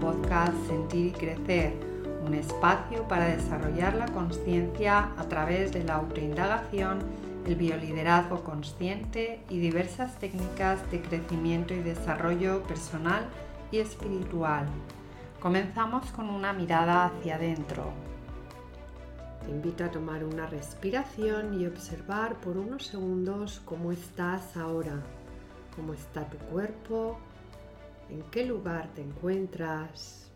podcast Sentir y Crecer, un espacio para desarrollar la conciencia a través de la autoindagación, el bioliderazgo consciente y diversas técnicas de crecimiento y desarrollo personal y espiritual. Comenzamos con una mirada hacia adentro. Te invito a tomar una respiración y observar por unos segundos cómo estás ahora, cómo está tu cuerpo, en qué lugar te encuentras,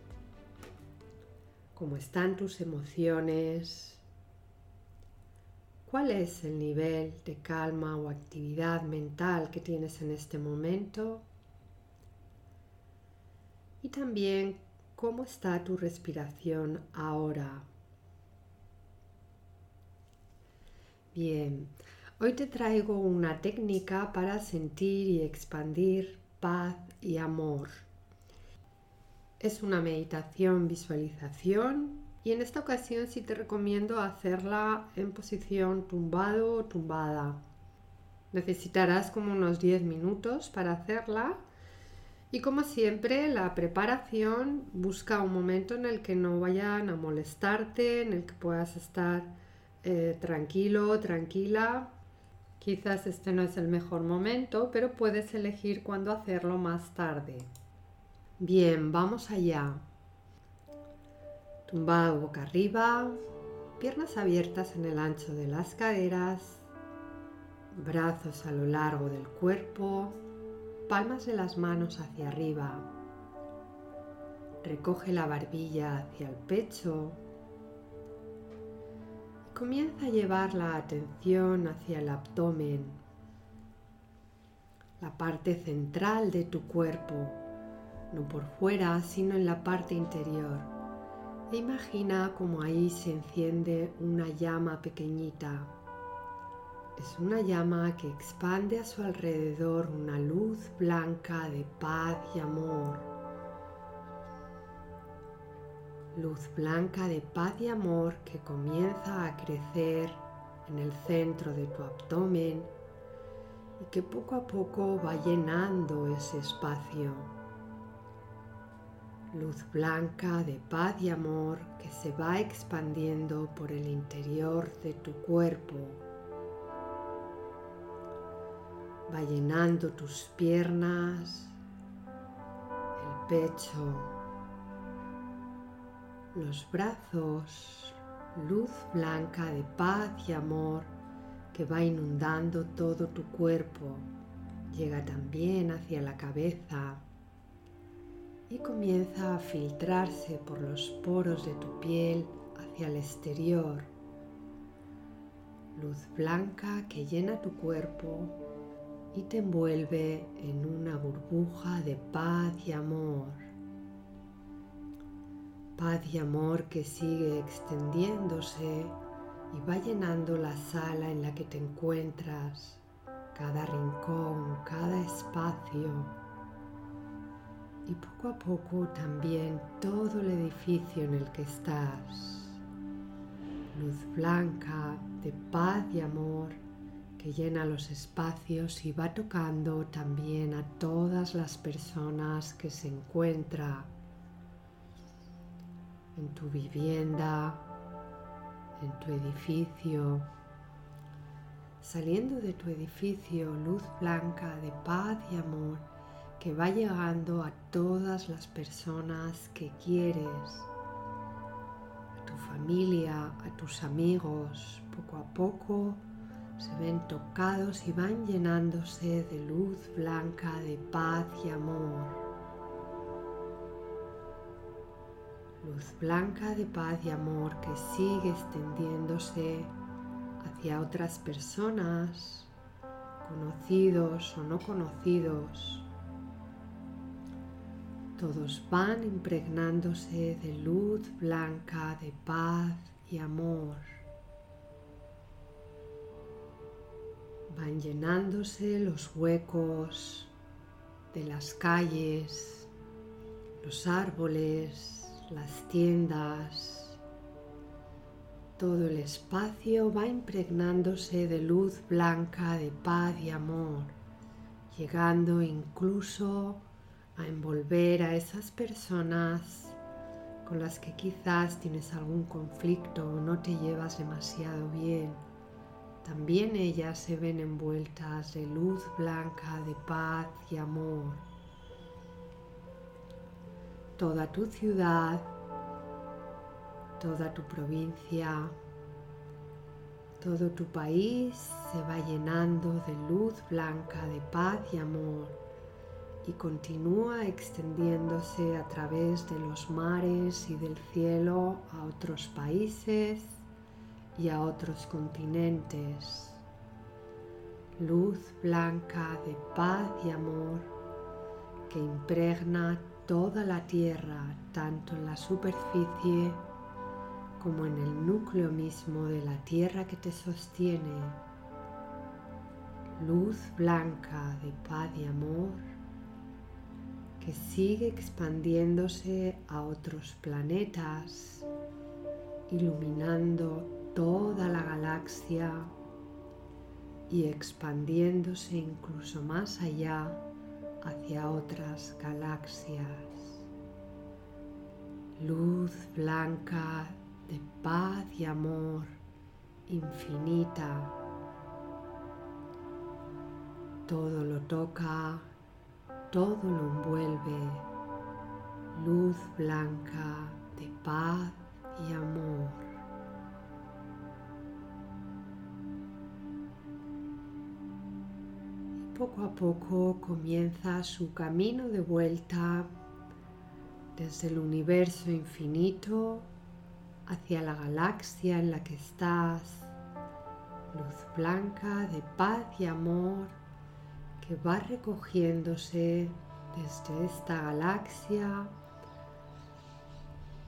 cómo están tus emociones, cuál es el nivel de calma o actividad mental que tienes en este momento y también cómo está tu respiración ahora. Bien, hoy te traigo una técnica para sentir y expandir paz y amor. Es una meditación visualización y en esta ocasión sí te recomiendo hacerla en posición tumbado o tumbada. Necesitarás como unos 10 minutos para hacerla y como siempre la preparación busca un momento en el que no vayan a molestarte, en el que puedas estar eh, tranquilo, tranquila Quizás este no es el mejor momento, pero puedes elegir cuándo hacerlo más tarde. Bien, vamos allá. Tumbado boca arriba, piernas abiertas en el ancho de las caderas, brazos a lo largo del cuerpo, palmas de las manos hacia arriba. Recoge la barbilla hacia el pecho Comienza a llevar la atención hacia el abdomen, la parte central de tu cuerpo, no por fuera, sino en la parte interior. E imagina como ahí se enciende una llama pequeñita. Es una llama que expande a su alrededor una luz blanca de paz y amor luz blanca de paz y amor que comienza a crecer en el centro de tu abdomen y que poco a poco va llenando ese espacio. Luz blanca de paz y amor que se va expandiendo por el interior de tu cuerpo. Va llenando tus piernas, el pecho, los brazos, luz blanca de paz y amor que va inundando todo tu cuerpo, llega también hacia la cabeza y comienza a filtrarse por los poros de tu piel hacia el exterior. Luz blanca que llena tu cuerpo y te envuelve en una burbuja de paz y amor paz y amor que sigue extendiéndose y va llenando la sala en la que te encuentras, cada rincón, cada espacio y poco a poco también todo el edificio en el que estás. Luz blanca de paz y amor que llena los espacios y va tocando también a todas las personas que se encuentran en tu vivienda, en tu edificio, saliendo de tu edificio, luz blanca de paz y amor que va llegando a todas las personas que quieres, a tu familia, a tus amigos, poco a poco se ven tocados y van llenándose de luz blanca de paz y amor. Luz blanca de paz y amor que sigue extendiéndose hacia otras personas, conocidos o no conocidos. Todos van impregnándose de luz blanca de paz y amor. Van llenándose los huecos de las calles, los árboles, las tiendas, todo el espacio va impregnándose de luz blanca, de paz y amor, llegando incluso a envolver a esas personas con las que quizás tienes algún conflicto o no te llevas demasiado bien. También ellas se ven envueltas de luz blanca, de paz y amor. Toda tu ciudad, toda tu provincia, todo tu país se va llenando de luz blanca, de paz y amor y continúa extendiéndose a través de los mares y del cielo a otros países y a otros continentes. Luz blanca de paz y amor que impregna toda la tierra, tanto en la superficie como en el núcleo mismo de la tierra que te sostiene. Luz blanca de paz y amor que sigue expandiéndose a otros planetas, iluminando toda la galaxia y expandiéndose incluso más allá hacia otras galaxias. Luz blanca de paz y amor infinita. Todo lo toca todo lo envuelve luz blanca de paz y amor. Poco a poco comienza su camino de vuelta desde el universo infinito hacia la galaxia en la que estás. Luz blanca de paz y amor va recogiéndose desde esta galaxia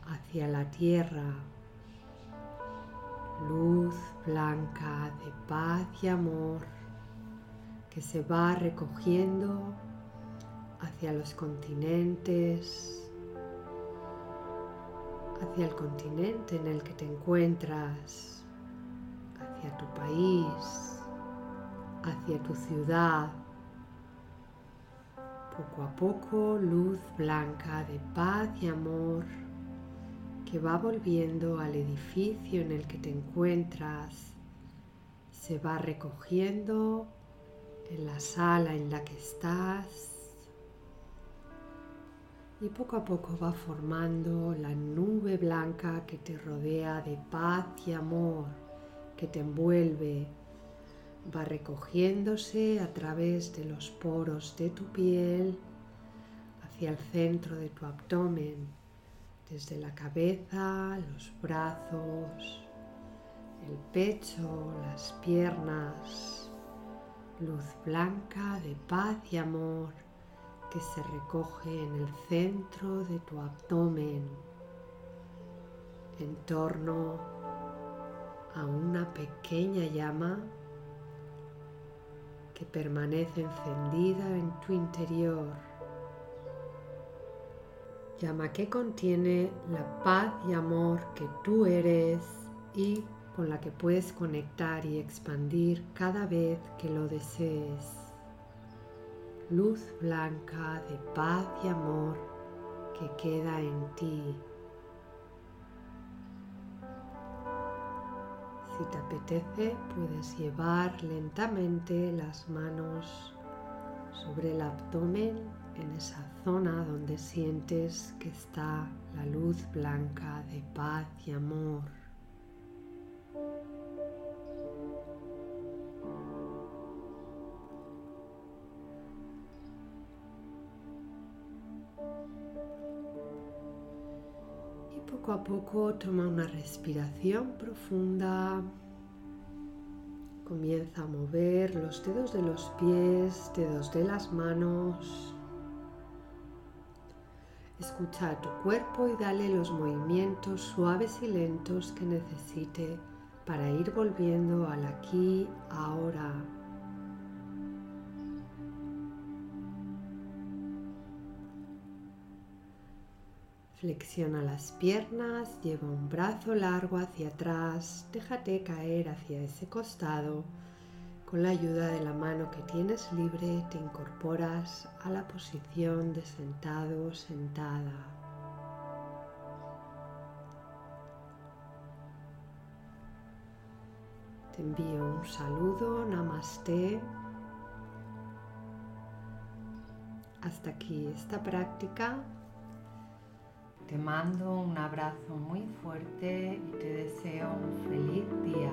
hacia la Tierra. Luz blanca de paz y amor que se va recogiendo hacia los continentes, hacia el continente en el que te encuentras, hacia tu país, hacia tu ciudad, poco a poco luz blanca de paz y amor que va volviendo al edificio en el que te encuentras, se va recogiendo en la sala en la que estás. Y poco a poco va formando la nube blanca que te rodea de paz y amor, que te envuelve va recogiéndose a través de los poros de tu piel hacia el centro de tu abdomen, desde la cabeza, los brazos, el pecho, las piernas, luz blanca de paz y amor que se recoge en el centro de tu abdomen, en torno a una pequeña llama permanece encendida en tu interior. Llama que contiene la paz y amor que tú eres y con la que puedes conectar y expandir cada vez que lo desees. Luz blanca de paz y amor que queda en ti. Si te apetece, puedes llevar lentamente las manos sobre el abdomen en esa zona donde sientes que está la luz blanca de paz y amor. Poco a poco toma una respiración profunda. Comienza a mover los dedos de los pies, dedos de las manos. Escucha a tu cuerpo y dale los movimientos suaves y lentos que necesite para ir volviendo al aquí, ahora. Flexiona las piernas, lleva un brazo largo hacia atrás, déjate caer hacia ese costado Con la ayuda de la mano que tienes libre te incorporas a la posición de sentado sentada. Te envío un saludo, namaste. Hasta aquí esta práctica. Te mando un abrazo muy fuerte y te deseo un feliz día.